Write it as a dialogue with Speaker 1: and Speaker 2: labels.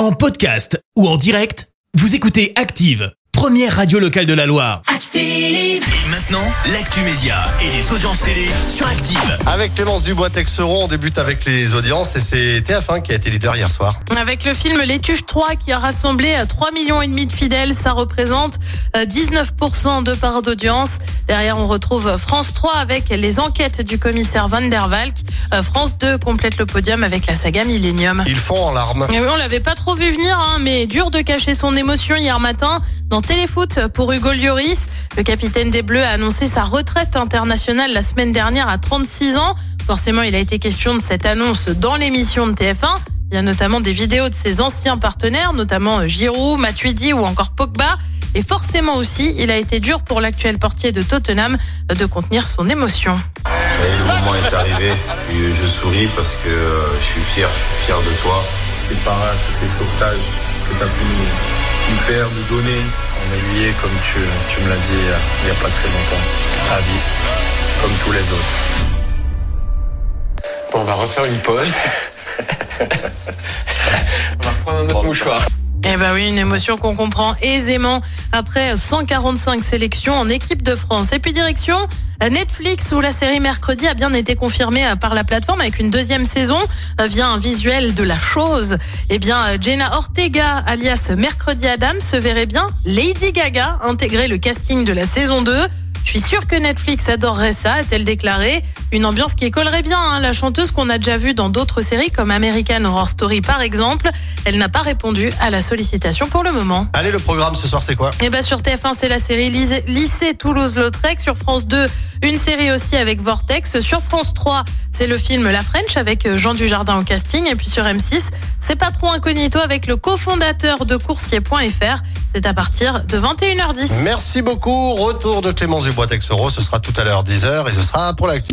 Speaker 1: En podcast ou en direct, vous écoutez Active, première radio locale de la Loire.
Speaker 2: Active.
Speaker 1: Et maintenant, l'actu média et les audiences télé sur Active.
Speaker 3: Avec Clémence Dubois-Texeron, on débute avec les audiences et c'est TF1 qui a été leader hier soir.
Speaker 4: Avec le film Les Tuches 3 qui a rassemblé 3 millions et demi de fidèles, ça représente euh, 19% de part d'audience. Derrière, on retrouve France 3 avec les enquêtes du commissaire Van der Valk. Euh, France 2 complète le podium avec la saga Millennium.
Speaker 3: Ils font en larmes.
Speaker 4: Et oui, on l'avait pas trop vu venir, hein, mais dur de cacher son émotion hier matin dans Téléfoot pour Hugo Lloris. Le capitaine des Bleus a annoncé sa retraite internationale la semaine dernière à 36 ans. Forcément, il a été question de cette annonce dans l'émission de TF1. Il y a notamment des vidéos de ses anciens partenaires, notamment Giroud, Matuidi ou encore Pogba. Et forcément aussi, il a été dur pour l'actuel portier de Tottenham de contenir son émotion.
Speaker 5: Et le moment est arrivé et je souris parce que euh, je suis fier, je suis fier de toi.
Speaker 6: C'est par là, tous ces sauvetages que tu as pu nous, nous faire, nous donner. On est liés, comme tu, tu me l'as dit euh, il n'y a pas très longtemps, à vie, comme tous les autres. Bon, on va refaire une pause. on va reprendre un autre mouchoir.
Speaker 4: Eh ben oui, une émotion qu'on comprend aisément après 145 sélections en équipe de France. Et puis direction Netflix où la série Mercredi a bien été confirmée par la plateforme avec une deuxième saison via un visuel de la chose. Eh bien, Jenna Ortega alias Mercredi Adam se verrait bien Lady Gaga intégrer le casting de la saison 2. Je suis sûre que Netflix adorerait ça, a-t-elle déclaré. Une ambiance qui collerait bien, hein, la chanteuse qu'on a déjà vue dans d'autres séries comme American Horror Story par exemple. Elle n'a pas répondu à la sollicitation pour le moment.
Speaker 3: Allez, le programme ce soir, c'est quoi?
Speaker 4: Et bah sur TF1, c'est la série Lycée- Toulouse-Lautrec. Sur France 2, une série aussi avec Vortex. Sur France 3, c'est le film La French avec Jean Dujardin au casting. Et puis sur M6, c'est Patron Incognito avec le cofondateur de coursier.fr. C'est à partir de 21h10.
Speaker 3: Merci beaucoup. Retour de Clémence Dubois-Texeron, ce sera tout à l'heure 10h et ce sera pour l'actu.